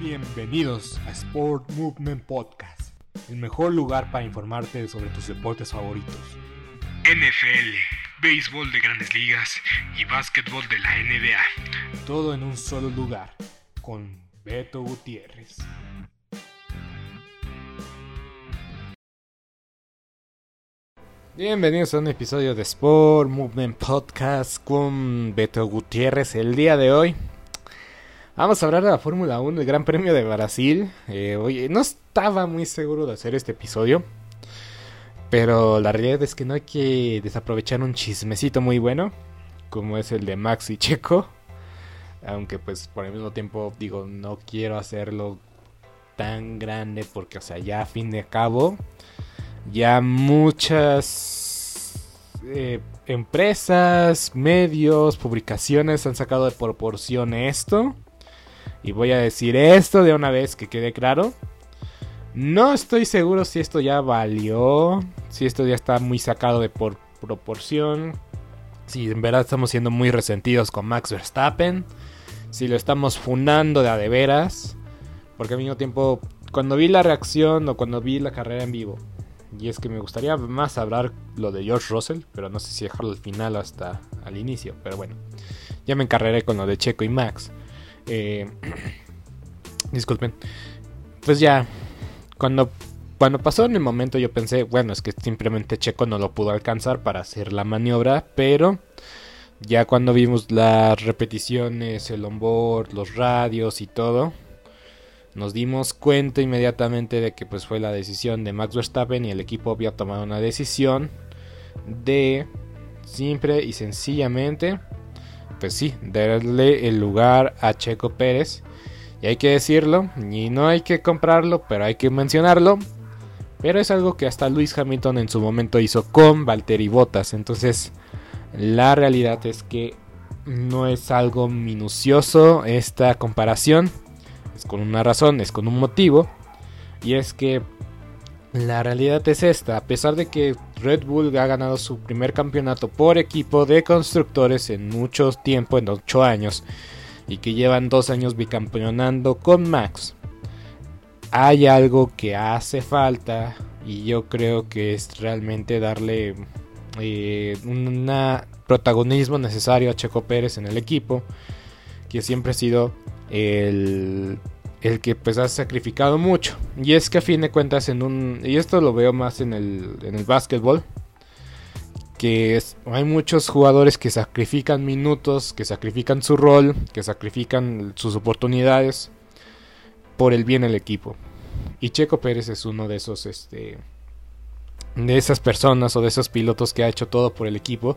Bienvenidos a Sport Movement Podcast, el mejor lugar para informarte sobre tus deportes favoritos. NFL, béisbol de grandes ligas y básquetbol de la NBA. Todo en un solo lugar, con Beto Gutiérrez. Bienvenidos a un episodio de Sport Movement Podcast con Beto Gutiérrez el día de hoy. Vamos a hablar de la Fórmula 1, el Gran Premio de Brasil. Eh, oye, no estaba muy seguro de hacer este episodio. Pero la realidad es que no hay que desaprovechar un chismecito muy bueno. Como es el de Max y Checo. Aunque pues por el mismo tiempo digo, no quiero hacerlo tan grande. Porque o sea, ya a fin de cabo. Ya muchas eh, empresas, medios, publicaciones han sacado de proporción esto. Y voy a decir esto de una vez que quede claro. No estoy seguro si esto ya valió, si esto ya está muy sacado de por proporción, si en verdad estamos siendo muy resentidos con Max Verstappen, si lo estamos fundando de a de veras, porque al mismo tiempo, cuando vi la reacción o cuando vi la carrera en vivo, y es que me gustaría más hablar lo de George Russell, pero no sé si dejarlo al final hasta al inicio, pero bueno, ya me encarreré con lo de Checo y Max. Eh, disculpen. Pues ya, cuando, cuando pasó en el momento yo pensé, bueno, es que simplemente Checo no lo pudo alcanzar para hacer la maniobra, pero ya cuando vimos las repeticiones, el onboard, los radios y todo, nos dimos cuenta inmediatamente de que pues fue la decisión de Max Verstappen y el equipo había tomado una decisión de simple y sencillamente pues sí, darle el lugar a Checo Pérez. Y hay que decirlo, y no hay que comprarlo, pero hay que mencionarlo. Pero es algo que hasta Luis Hamilton en su momento hizo con Valtteri Bottas. Entonces, la realidad es que no es algo minucioso esta comparación. Es con una razón, es con un motivo. Y es que la realidad es esta, a pesar de que Red Bull ha ganado su primer campeonato por equipo de constructores en mucho tiempo, en 8 años, y que llevan 2 años bicampeonando con Max, hay algo que hace falta y yo creo que es realmente darle eh, un protagonismo necesario a Checo Pérez en el equipo, que siempre ha sido el el que pues ha sacrificado mucho. Y es que a fin de cuentas en un... Y esto lo veo más en el, en el básquetbol. Que hay muchos jugadores que sacrifican minutos, que sacrifican su rol, que sacrifican sus oportunidades por el bien del equipo. Y Checo Pérez es uno de esos, este, de esas personas o de esos pilotos que ha hecho todo por el equipo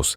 house.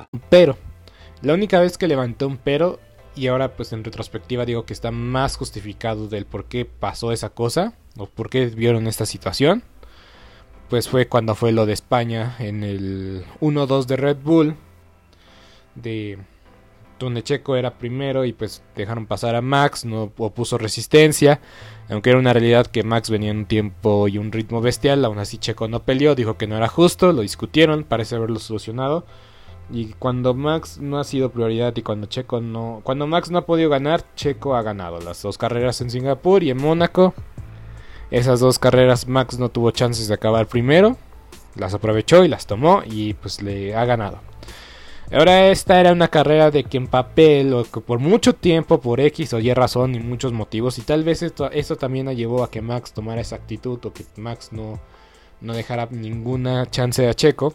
Pero, la única vez que levantó un pero, y ahora pues en retrospectiva digo que está más justificado del por qué pasó esa cosa, o por qué vieron esta situación, pues fue cuando fue lo de España en el 1-2 de Red Bull, de donde Checo era primero y pues dejaron pasar a Max, no opuso resistencia, aunque era una realidad que Max venía en un tiempo y un ritmo bestial, aún así Checo no peleó, dijo que no era justo, lo discutieron, parece haberlo solucionado. Y cuando Max no ha sido prioridad y cuando Checo no. Cuando Max no ha podido ganar, Checo ha ganado las dos carreras en Singapur y en Mónaco. Esas dos carreras Max no tuvo chances de acabar primero. Las aprovechó y las tomó y pues le ha ganado. Ahora esta era una carrera de que en papel o que por mucho tiempo, por X o Y razón y muchos motivos, y tal vez esto, esto también llevó a que Max tomara esa actitud o que Max no, no dejara ninguna chance a Checo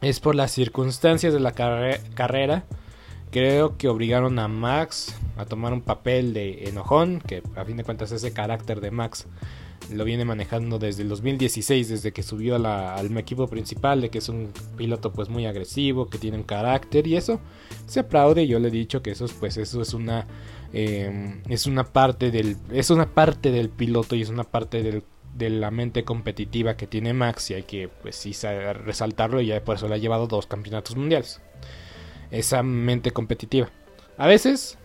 es por las circunstancias de la carrera. Creo que obligaron a Max a tomar un papel de enojón, que a fin de cuentas ese carácter de Max lo viene manejando desde el 2016, desde que subió al equipo principal, de que es un piloto pues muy agresivo, que tiene un carácter y eso se aplaude. Yo le he dicho que eso pues eso es una eh, es una parte del es una parte del piloto y es una parte del de la mente competitiva que tiene Max y hay que pues sí resaltarlo y ya por eso le ha llevado dos campeonatos mundiales. Esa mente competitiva. A veces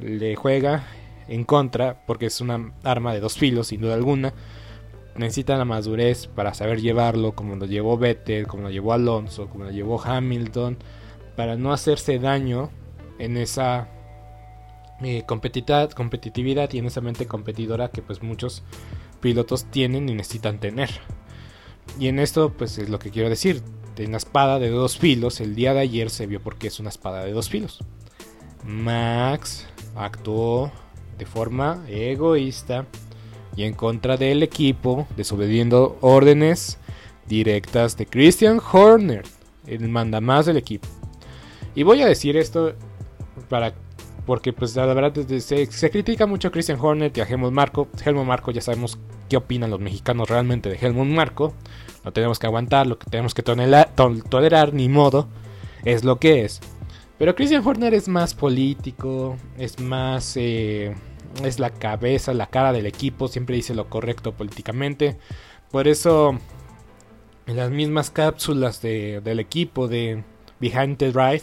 le juega en contra porque es una arma de dos filos sin duda alguna. Necesita la madurez para saber llevarlo como lo llevó Vettel, como lo llevó Alonso, como lo llevó Hamilton, para no hacerse daño en esa eh, competitividad y en esa mente competidora que pues muchos pilotos tienen y necesitan tener. Y en esto, pues es lo que quiero decir. De una espada de dos filos, el día de ayer se vio porque es una espada de dos filos. Max actuó de forma egoísta y en contra del equipo, desobediendo órdenes directas de Christian Horner, el mandamás del equipo. Y voy a decir esto para porque pues la verdad se, se critica mucho a Christian Horner y a Helmut Marco. Helmut Marco ya sabemos qué opinan los mexicanos realmente de Helmut Marco. No tenemos que aguantar, lo que tenemos que tolerar, ni modo, es lo que es. Pero Christian Horner es más político, es más... Eh, es la cabeza, la cara del equipo, siempre dice lo correcto políticamente. Por eso, en las mismas cápsulas del equipo de Behind the Drive,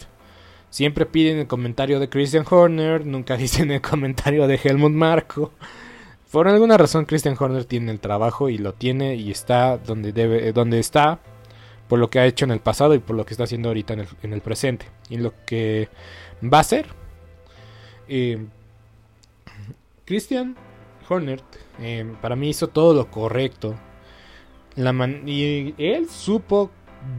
siempre piden el comentario de Christian Horner, nunca dicen el comentario de Helmut Marco. Por alguna razón Christian Horner tiene el trabajo y lo tiene y está donde debe, donde está por lo que ha hecho en el pasado y por lo que está haciendo ahorita en el, presente y lo que va a hacer. Eh, Christian Horner eh, para mí hizo todo lo correcto. La y él supo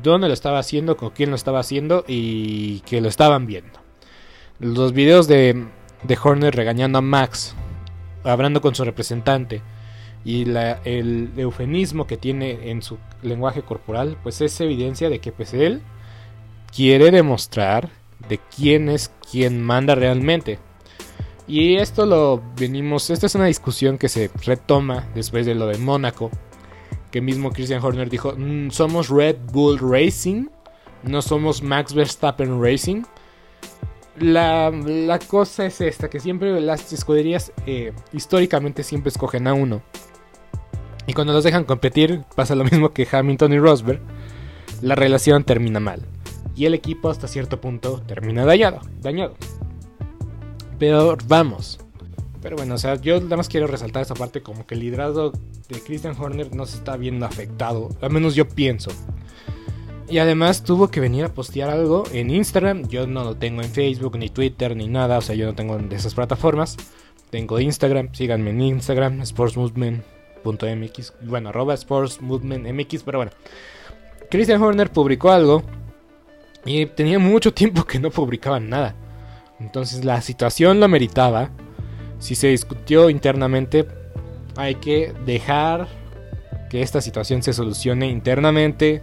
dónde lo estaba haciendo, con quién lo estaba haciendo y que lo estaban viendo. Los videos de, de Horner regañando a Max hablando con su representante y el eufemismo que tiene en su lenguaje corporal, pues es evidencia de que pues él quiere demostrar de quién es quien manda realmente. Y esto lo venimos, esta es una discusión que se retoma después de lo de Mónaco, que mismo Christian Horner dijo, mm, somos Red Bull Racing, no somos Max Verstappen Racing la, cosa es esta, que siempre las escuderías eh, históricamente siempre escogen a uno. Y cuando los dejan competir, pasa lo mismo que Hamilton y Rosberg, la relación termina mal. y el equipo hasta cierto punto termina dañado. dañado. Pero vamos. Pero bueno, o sea, yo nada más quiero resaltar esa parte como que el liderazgo de Christian Horner no se está viendo afectado. Al menos yo pienso. Y además tuvo que venir a postear algo en Instagram. Yo no lo tengo en Facebook, ni Twitter, ni nada. O sea, yo no tengo de esas plataformas. Tengo Instagram. Síganme en Instagram, sportsmovement.mx. Bueno, arroba sportsmovementmx. Pero bueno. Christian Horner publicó algo. Y tenía mucho tiempo que no publicaba nada. Entonces la situación lo meritaba. Si se discutió internamente, hay que dejar que esta situación se solucione internamente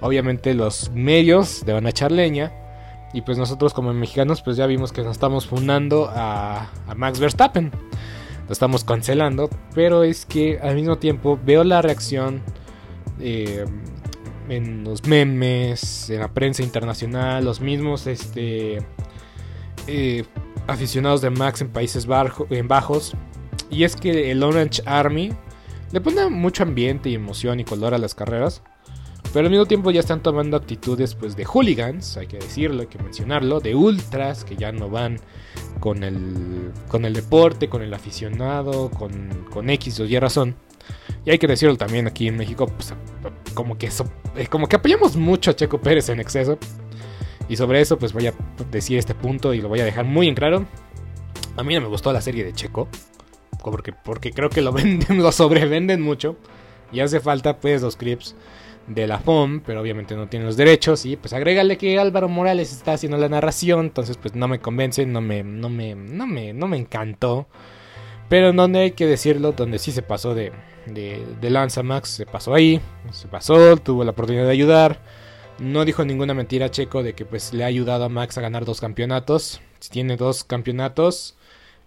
Obviamente los medios le van a echar leña. Y pues nosotros como mexicanos pues ya vimos que nos estamos fundando a, Max Verstappen. Lo estamos cancelando. Pero es que al mismo tiempo veo la reacción eh, en los memes, en la prensa internacional, los mismos este, eh, aficionados de Max en Países Bajos. Y es que el Orange Army le pone mucho ambiente y emoción y color a las carreras. Pero al mismo tiempo ya están tomando actitudes pues de hooligans, hay que decirlo, hay que mencionarlo, de ultras que ya no van con el, con el deporte, con el aficionado, con, con X o Y razón. Y hay que decirlo también aquí en México, pues, como, que eh, como que apoyamos mucho a Checo Pérez en exceso. Y sobre eso pues voy a decir este punto y lo voy a dejar muy en claro. A mí no me gustó la serie de Checo. Porque, porque creo que lo venden, lo sobrevenden mucho. Y hace falta pues los clips de la FOM, pero obviamente no tiene los derechos. Y pues agrégale que Álvaro Morales está haciendo la narración, entonces pues no me convence, no me, no me, no me, no me encantó. Pero donde hay que decirlo, donde sí se pasó de, de, de Lanza Max, se pasó ahí, se pasó, tuvo la oportunidad de ayudar. No dijo ninguna mentira Checo de que pues le ha ayudado a Max a ganar dos campeonatos. Si tiene dos campeonatos,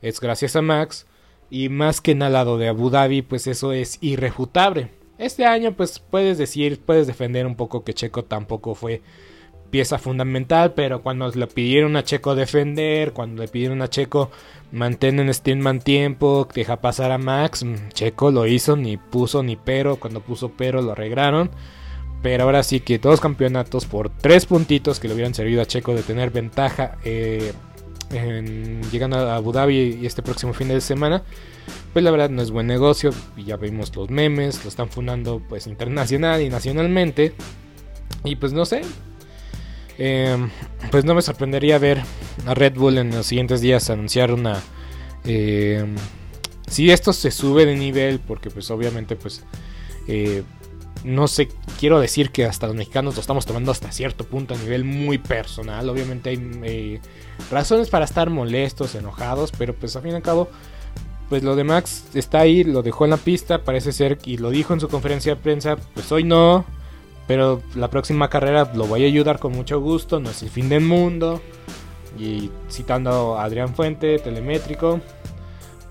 es gracias a Max. Y más que en al lado de Abu Dhabi, pues eso es irrefutable. Este año pues puedes decir, puedes defender un poco que Checo tampoco fue pieza fundamental, pero cuando le pidieron a Checo defender, cuando le pidieron a Checo mantener en man tiempo, deja pasar a Max, mm, Checo lo hizo, ni puso ni pero, cuando puso pero lo arreglaron. Pero ahora sí que dos campeonatos por tres puntitos que le hubieran servido a Checo de tener ventaja eh, llegando a Abu Dhabi y este próximo fin de semana pues la verdad no es buen negocio. Y ya vimos los memes, lo están fundando pues internacional y nacionalmente. Y pues no sé. Em, pues no me sorprendería ver a Red Bull en los siguientes días anunciar una... Em, si esto se sube de nivel, porque pues obviamente pues... Eh, no sé, quiero decir que hasta los mexicanos lo estamos tomando hasta cierto punto a nivel muy personal. Obviamente hay eh, razones para estar molestos, enojados, pero pues a fin y al cabo pues lo de Max está ahí, lo dejó en la pista, parece ser, y lo dijo en su conferencia de prensa, pues hoy no, pero la próxima carrera lo voy a ayudar con mucho gusto, no es el fin del mundo. Y citando a Adrián Fuente, telemétrico,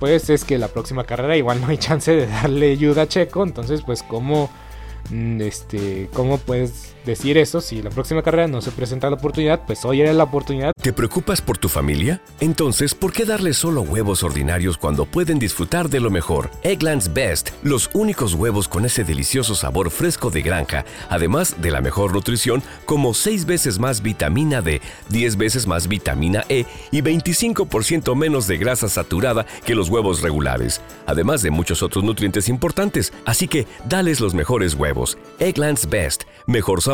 pues es que la próxima carrera igual no hay chance de darle ayuda a Checo, entonces pues como Mm, este, ¿cómo puedes decir eso si la próxima carrera no se presenta la oportunidad? Pues hoy era la oportunidad. ¿Te preocupas por tu familia? Entonces, ¿por qué darles solo huevos ordinarios cuando pueden disfrutar de lo mejor? Eggland's Best, los únicos huevos con ese delicioso sabor fresco de granja, además de la mejor nutrición, como 6 veces más vitamina D, 10 veces más vitamina E y 25% menos de grasa saturada que los huevos regulares, además de muchos otros nutrientes importantes. Así que, dales los mejores huevos Egglands Best. Mejor sabor,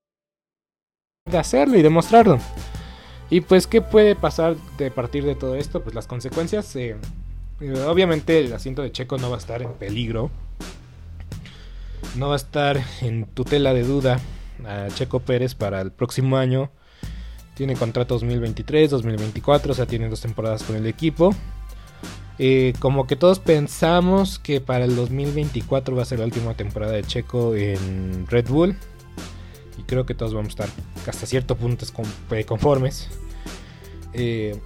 de hacerlo y demostrarlo. Y pues, ¿qué puede pasar de partir de todo esto? Pues las consecuencias, eh, eh, obviamente el asiento de Checo no va a estar en peligro. No va a estar en tutela de duda a Checo Pérez para el próximo año. Tiene contrato 2023, 2024, o sea, tiene dos temporadas con el equipo. Eh, como que todos pensamos que para el 2024 va a ser la última temporada de Checo en Red Bull y creo que todos vamos a estar hasta cierto punto eh, conformes. Eh,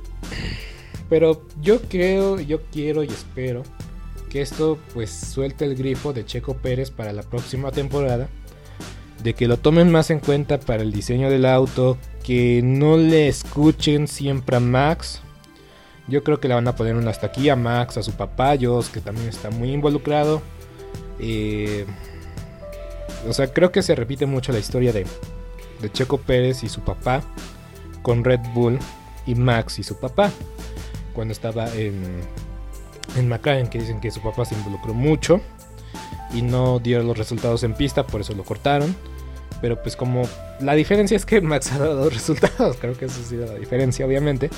pero yo creo, yo quiero y espero que esto pues suelte el grifo de Checo Pérez para la próxima temporada. De que lo tomen más en cuenta para el diseño del auto. Que no le escuchen siempre a Max. Yo creo que le van a poner una hasta aquí a Max, a su papá, que también está muy involucrado. Eh, o sea, creo que se repite mucho la historia de, de Checo Pérez y su papá con Red Bull y Max y su papá. Cuando estaba en, en McLaren, que dicen que su papá se involucró mucho y no dio los resultados en pista, por eso lo cortaron. Pero pues como la diferencia es que Max ha dado resultados, creo que eso ha sido la diferencia, obviamente.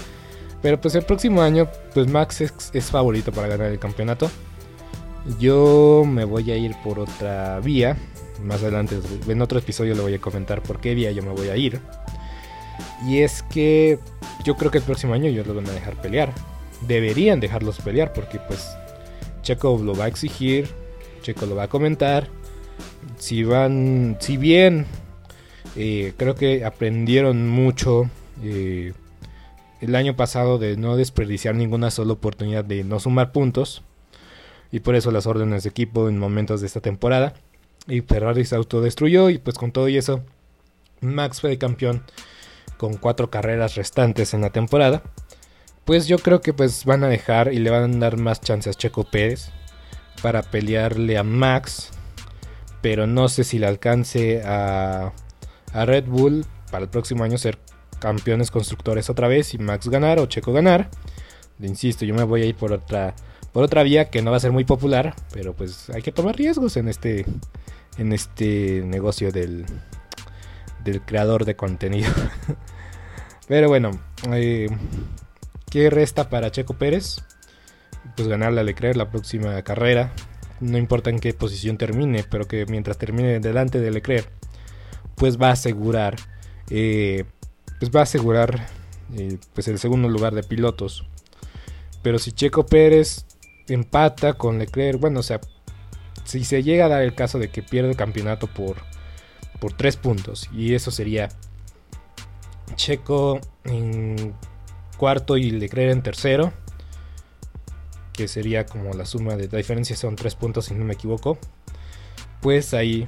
Pero pues el próximo año, pues Max es, es favorito para ganar el campeonato. Yo me voy a ir por otra vía, más adelante en otro episodio le voy a comentar por qué día yo me voy a ir. Y es que yo creo que el próximo año ellos lo van a dejar pelear. Deberían dejarlos pelear porque pues Checo lo va a exigir, Checo lo va a comentar. Si van, si bien eh, creo que aprendieron mucho eh, el año pasado de no desperdiciar ninguna sola oportunidad de no sumar puntos. Y por eso las órdenes de equipo en momentos de esta temporada y Ferrari se autodestruyó y pues con todo y eso Max fue campeón con cuatro carreras restantes en la temporada. Pues yo creo que pues van a dejar y le van a dar más chances a Checo Pérez para pelearle a Max. Pero no sé si le alcance a, a Red Bull para el próximo año ser campeones constructores otra vez y Max ganar o Checo ganar. Insisto, yo me voy a ir por otra por otra vía que no va a ser muy popular, pero pues hay que tomar riesgos en este en este negocio del, del creador de contenido. Pero bueno, eh, ¿qué resta para Checo Pérez? Pues ganarle a Leclerc la próxima carrera. No importa en qué posición termine, pero que mientras termine delante de Leclerc, pues va a asegurar, eh, pues va a asegurar eh, pues el segundo lugar de pilotos. Pero si Checo Pérez empata con Leclerc, bueno, o sea, si se llega a dar el caso de que pierde el campeonato por, por 3 puntos, y eso sería Checo en cuarto y Leclerc en tercero, que sería como la suma de la diferencia son 3 puntos si no me equivoco, pues ahí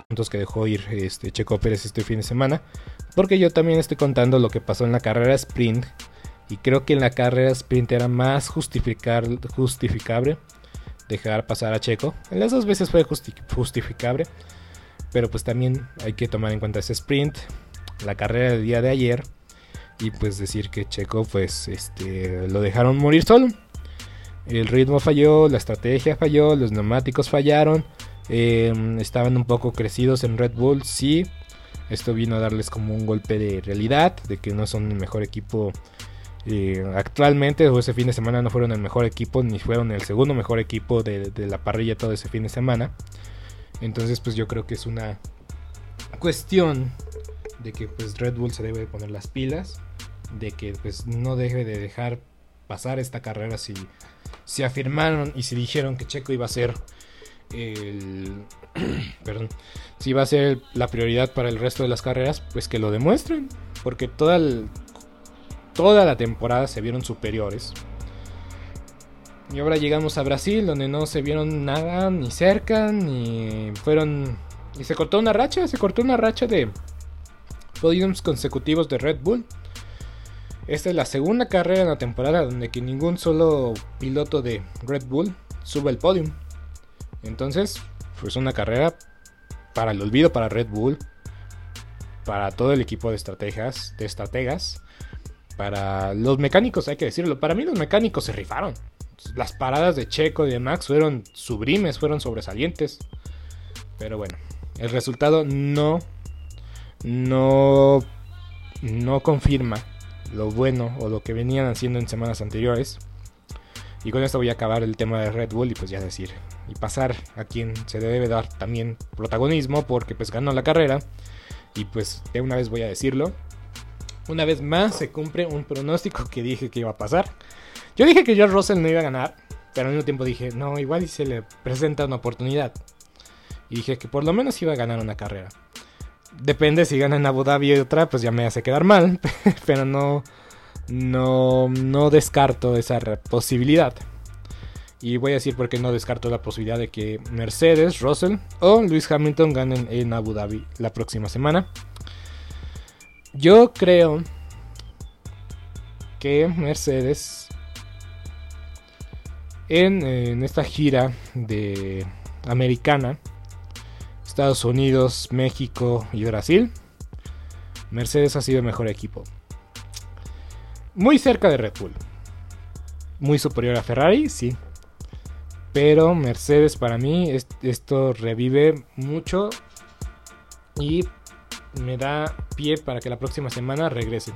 Puntos que dejó ir este Checo Pérez este fin de semana. Porque yo también estoy contando lo que pasó en la carrera sprint. Y creo que en la carrera sprint era más justificar, justificable dejar pasar a Checo. En las dos veces fue justi- justificable. Pero pues también hay que tomar en cuenta ese sprint. La carrera del día de ayer. Y pues decir que Checo pues este, lo dejaron morir solo. El ritmo falló, la estrategia falló, los neumáticos fallaron. Eh, estaban un poco crecidos en Red Bull, sí. Esto vino a darles como un golpe de realidad, de que no son el mejor equipo eh, actualmente. O ese fin de semana no fueron el mejor equipo, ni fueron el segundo mejor equipo de, la parrilla todo ese fin de semana. Entonces, pues yo creo que es una cuestión de que pues Red Bull se debe de poner las pilas, de que pues no debe de dejar pasar esta carrera si se afirmaron y se dijeron que Checo iba a ser perdón, si va a ser la prioridad para el resto de las carreras, pues que lo demuestren, porque toda toda la temporada se vieron superiores. Y ahora llegamos a Brasil, donde no se vieron nada, ni cerca, ni fueron... Y se cortó una racha, se cortó una racha de podiums consecutivos de Red Bull. Esta es la segunda carrera en la temporada donde que ningún solo piloto de Red Bull sube el podium. Entonces, pues una carrera para el olvido para Red Bull, para todo el equipo de estrategas, de estrategas, para los mecánicos, hay que decirlo. Para mí los mecánicos se rifaron. Las paradas de Checo y de Max fueron sublimes, fueron sobresalientes. Pero bueno, el resultado no no no confirma lo bueno o lo que venían haciendo en semanas anteriores. Y con esto voy a acabar el tema de Red Bull y pues ya decir y pasar a quien se debe dar también protagonismo porque pues ganó la carrera y pues de una vez voy a decirlo. Una vez más se cumple un pronóstico que dije que iba a pasar. Yo dije que George Russell no iba a ganar, pero al mismo tiempo dije, no, igual y se le presenta una oportunidad. Y dije que por lo menos iba a ganar una carrera. Depende si gana en Abu Dhabi y otra, pues ya me hace quedar mal, pero no no no descarto esa posibilidad. Y voy a decir por qué no descarto la posibilidad de que Mercedes, Russell o Lewis Hamilton ganen en Abu Dhabi la próxima semana. Yo creo que Mercedes en, en esta gira de americana, Estados Unidos, México y Brasil, Mercedes ha sido el mejor equipo. Muy cerca de Red Bull. Muy superior a Ferrari, sí. Pero Mercedes para mí es- esto revive mucho y me da pie para que la próxima semana regresen.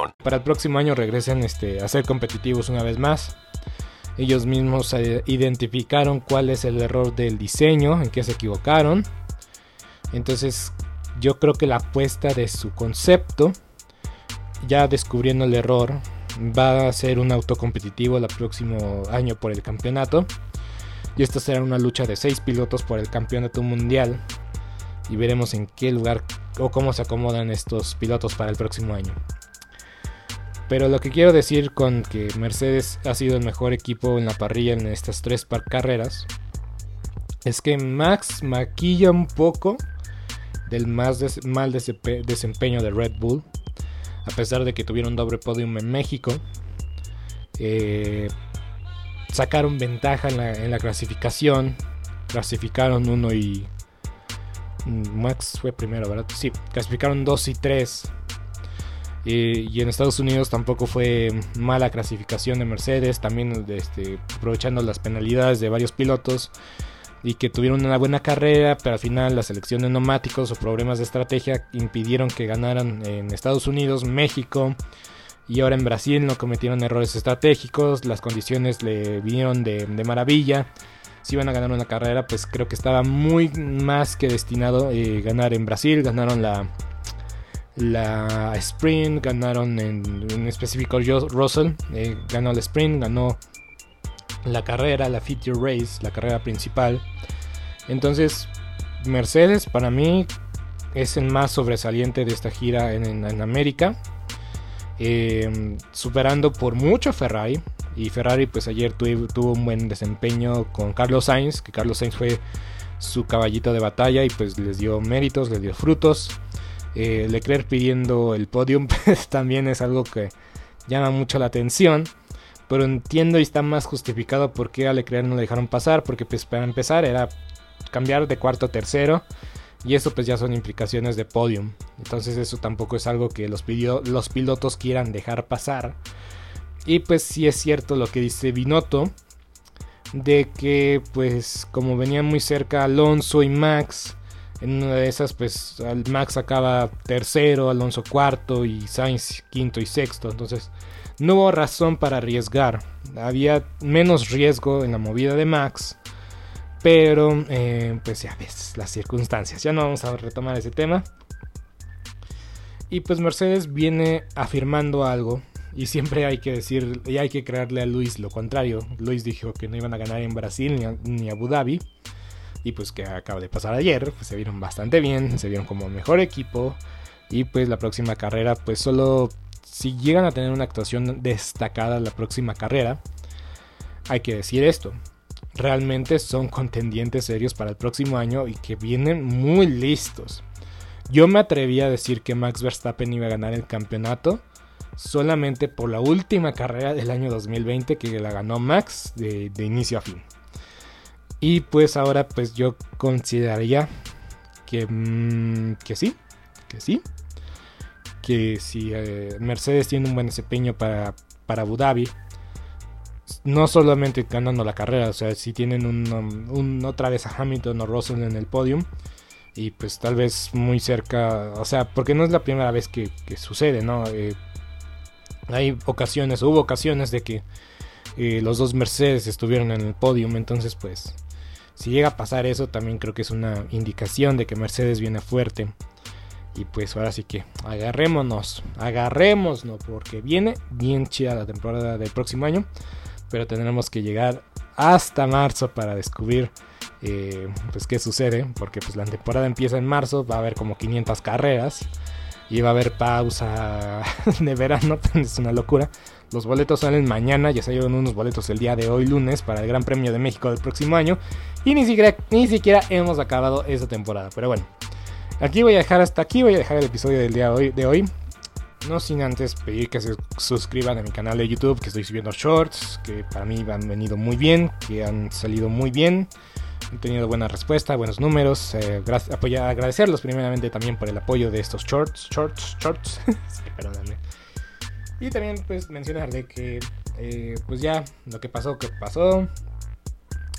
Para el próximo año regresen este, a ser competitivos una vez más. Ellos mismos eh, identificaron cuál es el error del diseño, en qué se equivocaron. Entonces yo creo que la apuesta de su concepto, ya descubriendo el error, va a ser un auto competitivo el próximo año por el campeonato. Y esta será una lucha de seis pilotos por el campeonato mundial. Y veremos en qué lugar o cómo se acomodan estos pilotos para el próximo año. Pero lo que quiero decir con que Mercedes ha sido el mejor equipo en la parrilla en estas tres carreras es que Max maquilla un poco del más mal desempeño de Red Bull. A pesar de que tuvieron doble podium en México. Eh, sacaron ventaja en la, clasificación. Clasificaron 1 y... Max fue primero, ¿verdad? Sí, clasificaron 2 y 3 y en Estados Unidos tampoco fue mala clasificación de Mercedes, también este, aprovechando las penalidades de varios pilotos y que tuvieron una buena carrera, pero al final la selección de neumáticos o problemas de estrategia impidieron que ganaran en Estados Unidos, México y ahora en Brasil no cometieron errores estratégicos, las condiciones le vinieron de, maravilla. Si iban a ganar una carrera, pues creo que estaba muy más que destinado a eh, ganar en Brasil, ganaron la, la sprint, ganaron en, específico Russell, eh, ganó la sprint, ganó la carrera, la feature race, la carrera principal. Entonces, Mercedes para mí es el más sobresaliente de esta gira en, América, em, superando por mucho a Ferrari. Y Ferrari pues ayer tuvo un buen desempeño con Carlos Sainz, que Carlos Sainz fue su caballito de batalla y pues les dio méritos, les dio frutos. Eh, Leclerc pidiendo el podium pues, también es algo que llama mucho la atención. Pero entiendo y está más justificado por qué a Leclerc no le dejaron pasar. Porque pues para empezar era cambiar de cuarto a tercero. Y eso pues ya son implicaciones de podium. Entonces eso tampoco es algo que los, los pilotos quieran dejar pasar. Y pues sí es cierto lo que dice Binotto. De que pues como venían muy cerca Alonso y Max en una de esas, pues Max acaba tercero, Alonso cuarto y Sainz quinto y sexto. Entonces no hubo razón para arriesgar. Había menos riesgo en la movida de Max. Pero, eh, pues ya ves, las circunstancias. Ya no vamos a retomar ese tema. Y pues Mercedes viene afirmando algo. Y siempre hay que decir, y hay que creerle a Luis lo contrario. Luis dijo que no iban a ganar en Brasil ni, a, ni Abu Dhabi y pues que acaba de pasar ayer, pues se vieron bastante bien, se vieron como mejor equipo y pues la próxima carrera pues solo si llegan a tener una actuación destacada la próxima carrera, hay que decir esto, realmente son contendientes serios para el próximo año y que vienen muy listos. Yo me atreví a decir que Max Verstappen iba a ganar el campeonato solamente por la última carrera del año 2020 que la ganó Max de, de inicio a fin. Y pues ahora pues yo consideraría que, mm, que sí, que sí. que si eh, Mercedes tiene un buen desempeño para, para Abu Dhabi, no solamente ganando la carrera, o sea, si tienen un, otra vez a Hamilton o Russell en el podium, y pues tal vez muy cerca, o sea, porque no es la primera vez que, sucede, ¿no? Eh, hay ocasiones, hubo ocasiones de que eh, los dos Mercedes estuvieron en el podium, entonces pues si llega a pasar eso también creo que es una indicación de que Mercedes viene fuerte. Y pues ahora sí que agarrémonos, agarrémonos, porque viene bien chida la temporada del próximo año. Pero tendremos que llegar hasta marzo para descubrir eh, pues qué sucede. Porque pues la temporada empieza en marzo, va a haber como 500 carreras. Y va a haber pausa de verano, es una locura. Los boletos salen mañana, ya salieron unos boletos el día de hoy lunes para el Gran Premio de México del próximo año. Y ni siquiera, ni siquiera hemos acabado esa temporada. Pero bueno, Aquí voy a dejar hasta aquí, voy a dejar el episodio del día de hoy. No sin antes pedir que se suscriban a mi canal de YouTube, que estoy subiendo shorts, que para mí han venido muy bien, que han salido muy bien. Han tenido buena respuesta, buenos números. Eh, agradecerlos primeramente también por el apoyo de estos shorts, shorts, shorts. perdóname. Y también pues mencionarle que eh, pues ya lo que pasó, que pasó.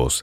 vivos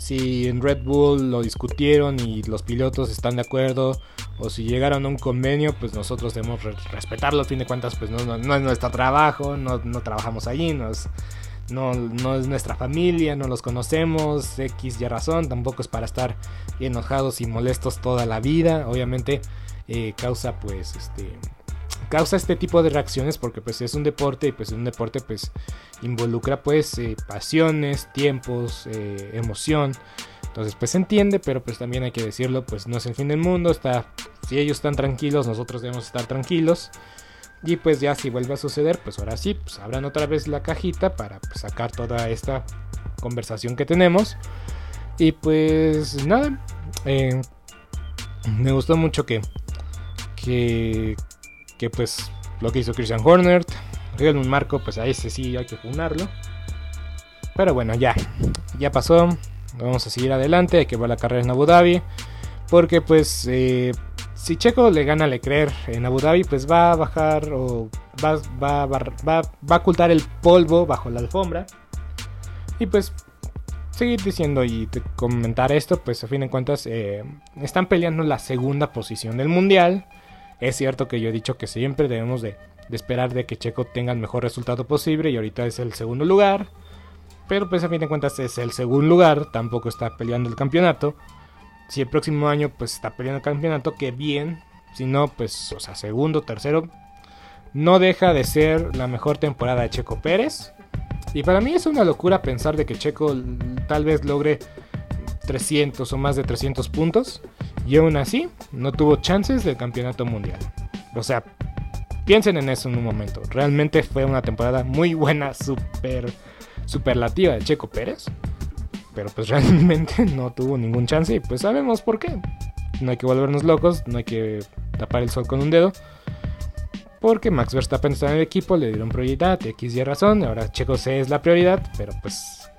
si en Red Bull lo discutieron y los pilotos están de acuerdo o si llegaron a un convenio, pues nosotros debemos respetarlo. A fin de cuentas, pues no, es nuestro trabajo, no, trabajamos allí, no es, nuestra familia, no los conocemos, X y razón, tampoco es para estar enojados y molestos toda la vida. Obviamente eh, causa pues este causa este tipo de reacciones porque pues es un deporte y pues un deporte pues involucra pues eh, pasiones, tiempos, eh, emoción. Entonces pues se entiende, pero pues también hay que decirlo, pues no es el fin del mundo, está si ellos están tranquilos, nosotros debemos estar tranquilos. Y pues ya si vuelve a suceder, pues ahora sí, pues abran otra vez la cajita para pues, sacar toda esta conversación que tenemos. Y pues nada, eh, me gustó mucho que, que, que pues lo que hizo Christian Horner, un Marco, pues a ese sí hay que funarlo. Pero bueno, ya, ya pasó. Vamos a seguir adelante, hay que ver la carrera en Abu Dhabi. Porque pues eh, si Checo le gana a Leclerc en Abu Dhabi, pues va a bajar o va, va, va, a ocultar el polvo bajo la alfombra. Y pues seguir diciendo y comentar esto, pues a fin de cuentas eh, están peleando la segunda posición del mundial. Es cierto que yo he dicho que siempre debemos de, esperar de que Checo tenga el mejor resultado posible y ahorita es el segundo lugar. Pero pues a fin de cuentas es el segundo lugar, tampoco está peleando el campeonato. Si el próximo año pues está peleando el campeonato, que bien. Si no, pues, o sea, segundo, tercero. No deja de ser la mejor temporada de Checo Pérez. Y para mí es una locura pensar de que Checo tal vez logre 300 o más de 300 puntos y aún así no tuvo chances del campeonato mundial. O sea, piensen en eso en un momento. Realmente fue una temporada muy buena, super superlativa de Checo Pérez, pero pues realmente no tuvo ningún chance y pues sabemos por qué. no hay que volvernos locos, no hay que tapar el sol con un dedo. Porque Max Verstappen está en el equipo, le dieron prioridad, X y razón. Ahora Checo C es la prioridad, pero pues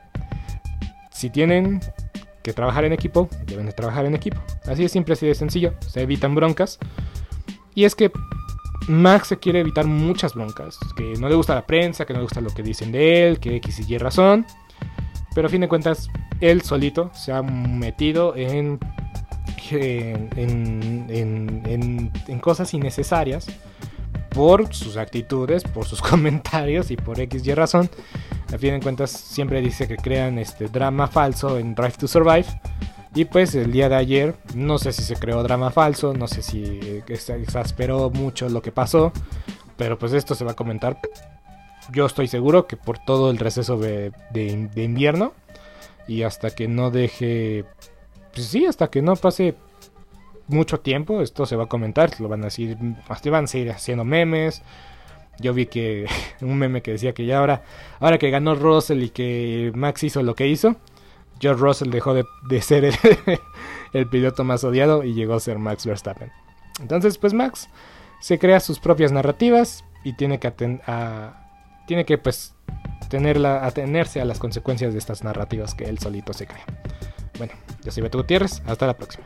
si tienen que trabajar en equipo, deben de trabajar en equipo. Así de simple, así de sencillo. Se evitan broncas. Y es que Max se quiere evitar muchas broncas. Que no le gusta la prensa, que no le gusta lo que dicen de él, que X y Y razón. Pero a fin de cuentas, él solito se ha metido en, en, en, en cosas innecesarias por sus actitudes, por sus comentarios y por X y razón. A fin de cuentas siempre dice que crean este drama falso en Drive to Survive. Y pues el día de ayer, no sé si se creó drama falso, no sé si exasperó mucho lo que pasó, pero pues esto se va a comentar. Yo estoy seguro que por todo el receso de, de invierno y hasta que no deje, pues sí, hasta que no pase mucho tiempo, esto se va a comentar, lo van a decir, van a seguir haciendo memes. Yo vi que un meme que decía que ya ahora, ahora que ganó Russell y que Max hizo lo que hizo, George Russell dejó de, ser el, piloto más odiado y llegó a ser Max Verstappen. Entonces, pues Max se crea sus propias narrativas y tiene que a, tiene que pues tenerla, atenerse a las consecuencias de estas narrativas que él solito se crea. Bueno, yo soy Beto Gutiérrez, hasta la próxima.